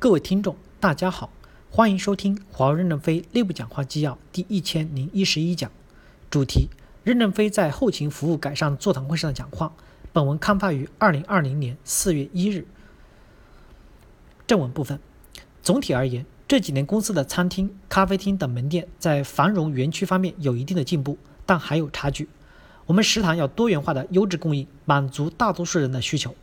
各位听众，大家好，欢迎收听华为任正非内部讲话纪要第一千零一十一讲，主题：任正非在后勤服务改善座谈会上的讲话。本文刊发于二零二零年四月一日。正文部分，总体而言，这几年公司的餐厅、咖啡厅等门店在繁荣园区方面有一定的进步，但还有差距。我们食堂要多元化的优质供应，满足大多数人的需求。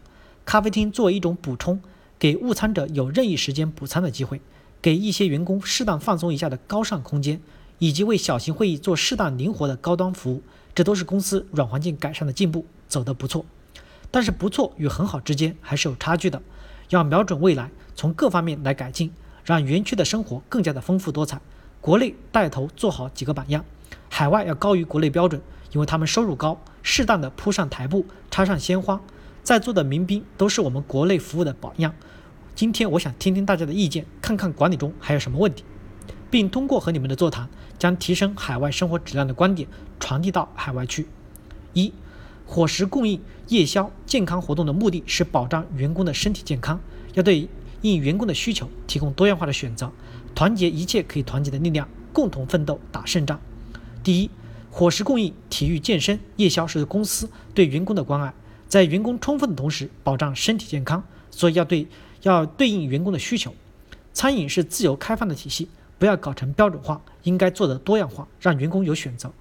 咖啡厅作为一种补充，给误餐者有任意时间补餐的机会，给一些员工适当放松一下的高尚空间，以及为小型会议做适当灵活的高端服务，这都是公司软环境改善的进步，走得不错。但是不错与很好之间还是有差距的，要瞄准未来，从各方面来改进，让园区的生活更加的丰富多彩。国内带头做好几个榜样，海外要高于国内标准，因为他们收入高，适当的铺上台布，插上鲜花，在座的民兵都是我们国内服务的榜样。今天我想听听大家的意见，看看管理中还有什么问题，并通过和你们的座谈，将提升海外生活质量的观点传递到海外去。一伙食供应、夜宵、健康活动的目的是保障员工的身体健康，要对应员工的需求提供多样化的选择，团结一切可以团结的力量，共同奋斗打胜仗。第一，伙食供应、体育健身、夜宵是公司对员工的关爱，在员工充分的同时保障身体健康，所以要对要对应员工的需求。餐饮是自由开放的体系，不要搞成标准化，应该做的多样化，让员工有选择。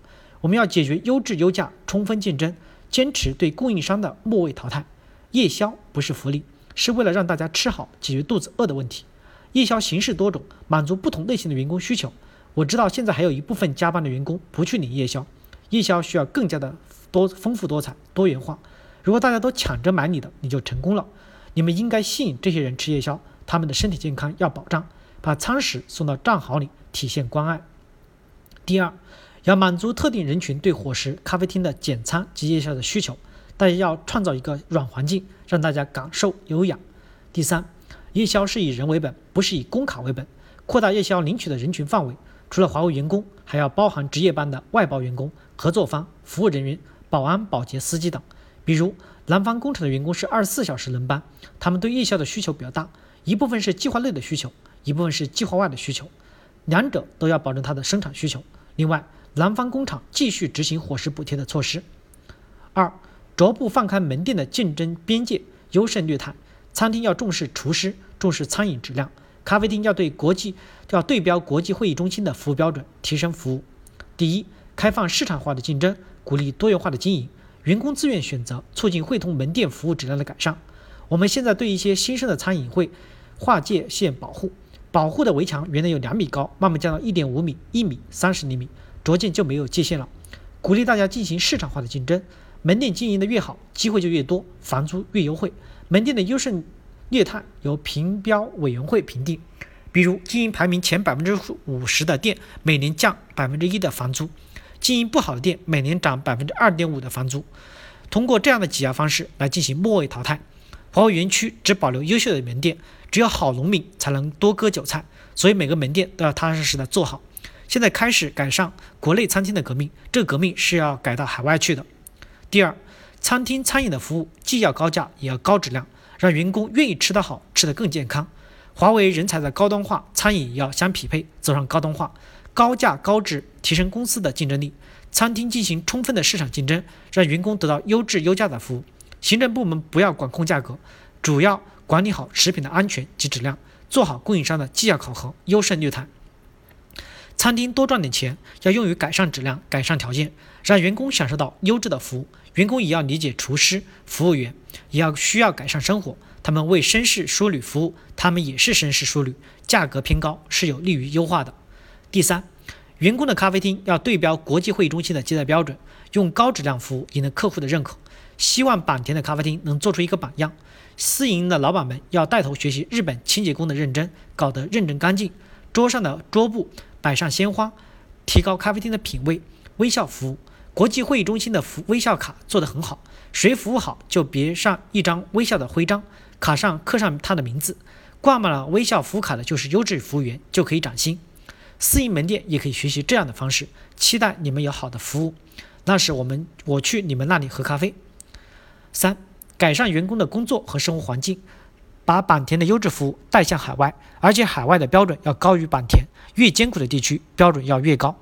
我们要解决优质优价、充分竞争。坚持对供应商的末位淘汰，夜宵不是福利，是为了让大家吃好，解决肚子饿的问题。夜宵形式多种，满足不同类型的员工需求。我知道现在还有一部分加班的员工不去领夜宵，夜宵需要更加的多丰富多彩、多元化。如果大家都抢着买你的，你就成功了。你们应该吸引这些人吃夜宵，他们的身体健康要保障，把餐食送到账号里，体现关爱。第二。要满足特定人群对伙食、咖啡厅的简餐及夜宵的需求，大家要创造一个软环境，让大家感受优雅。第三，夜宵是以人为本，不是以工卡为本，扩大夜宵领取的人群范围，除了华为员工，还要包含值夜班的外包员工、合作方、服务人员、保安、保洁、司机等。比如南方工厂的员工是二十四小时轮班，他们对夜宵的需求比较大，一部分是计划内的需求，一部分是计划外的需求，两者都要保证它的生产需求。另外，南方工厂继续执行伙食补贴的措施。二，逐步放开门店的竞争边界，优胜劣汰。餐厅要重视厨师，重视餐饮质量；咖啡厅要对国际要对标国际会议中心的服务标准，提升服务。第一，开放市场化的竞争，鼓励多元化的经营，员工自愿选择，促进汇通门店服务质量的改善。我们现在对一些新生的餐饮会划界限保护，保护的围墙原来有两米高，慢慢降到一点五米、一米、三十厘米。逐渐就没有界限了，鼓励大家进行市场化的竞争，门店经营的越好，机会就越多，房租越优惠。门店的优胜劣汰由评标委员会评定，比如经营排名前百分之五十的店，每年降百分之一的房租；经营不好的店，每年涨百分之二点五的房租。通过这样的挤压方式来进行末位淘汰。华为园区只保留优秀的门店，只有好农民才能多割韭菜，所以每个门店都要踏踏实实的做好。现在开始赶上国内餐厅的革命，这个革命是要改到海外去的。第二，餐厅餐饮的服务既要高价也要高质量，让员工愿意吃得好，吃得更健康。华为人才的高端化，餐饮也要相匹配，走上高端化，高价高质，提升公司的竞争力。餐厅进行充分的市场竞争，让员工得到优质优价的服务。行政部门不要管控价格，主要管理好食品的安全及质量，做好供应商的绩效考核，优胜劣汰。餐厅多赚点钱，要用于改善质量、改善条件，让员工享受到优质的服务。员工也要理解厨师、服务员，也要需要改善生活。他们为绅士淑女服务，他们也是绅士淑女。价格偏高是有利于优化的。第三，员工的咖啡厅要对标国际会议中心的接待标准，用高质量服务赢得客户的认可。希望坂田的咖啡厅能做出一个榜样。私营的老板们要带头学习日本清洁工的认真，搞得认真干净。桌上的桌布。摆上鲜花，提高咖啡厅的品味。微笑服务，国际会议中心的服微笑卡做得很好。谁服务好，就别上一张微笑的徽章，卡上刻上他的名字。挂满了微笑服务卡的就是优质服务员，就可以涨薪。私营门店也可以学习这样的方式。期待你们有好的服务，那时我们我去你们那里喝咖啡。三，改善员工的工作和生活环境。把坂田的优质服务带向海外，而且海外的标准要高于坂田，越艰苦的地区标准要越高。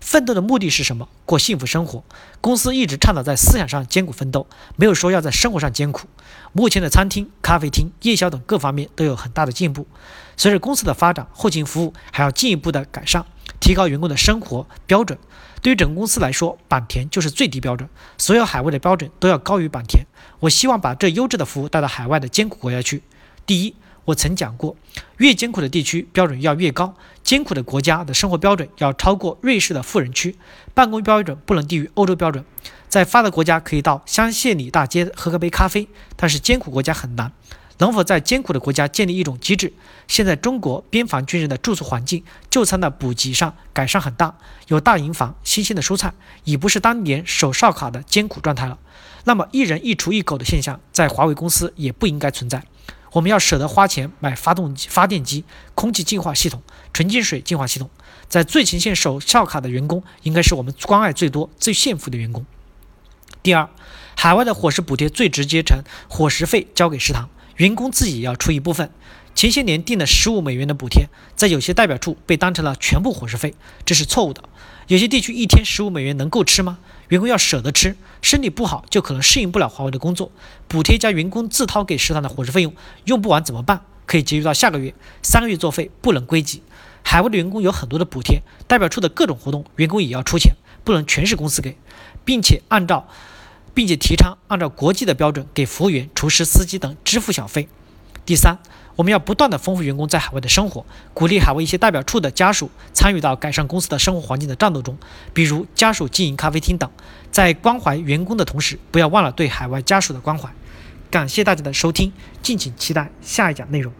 奋斗的目的是什么？过幸福生活。公司一直倡导在思想上艰苦奋斗，没有说要在生活上艰苦。目前的餐厅、咖啡厅、夜宵等各方面都有很大的进步。随着公司的发展，后勤服务还要进一步的改善，提高员工的生活标准。对于整个公司来说，坂田就是最低标准，所有海外的标准都要高于坂田。我希望把这优质的服务带到海外的艰苦国家去。第一。我曾讲过，越艰苦的地区标准要越高，艰苦的国家的生活标准要超过瑞士的富人区，办公标准不能低于欧洲标准。在发达国家可以到香榭里大街喝个杯咖啡，但是艰苦国家很难。能否在艰苦的国家建立一种机制？现在中国边防军人的住宿环境、就餐的补给上改善很大，有大营房、新鲜的蔬菜，已不是当年守哨卡的艰苦状态了。那么一人一厨一狗的现象，在华为公司也不应该存在。我们要舍得花钱买发动机、发电机、空气净化系统、纯净水净化系统。在最前线守哨卡的员工，应该是我们关爱最多、最幸福的员工。第二，海外的伙食补贴最直接，成伙食费交给食堂，员工自己要出一部分。前些年定的十五美元的补贴，在有些代表处被当成了全部伙食费，这是错误的。有些地区一天十五美元能够吃吗？员工要舍得吃，身体不好就可能适应不了华为的工作。补贴加员工自掏给食堂的伙食费用，用不完怎么办？可以节约到下个月，三个月作废不能归集。海外的员工有很多的补贴，代表处的各种活动，员工也要出钱，不能全是公司给，并且按照，并且提倡按照国际的标准给服务员、厨师、司机等支付小费。第三。我们要不断的丰富员工在海外的生活，鼓励海外一些代表处的家属参与到改善公司的生活环境的战斗中，比如家属经营咖啡厅等。在关怀员工的同时，不要忘了对海外家属的关怀。感谢大家的收听，敬请期待下一讲内容。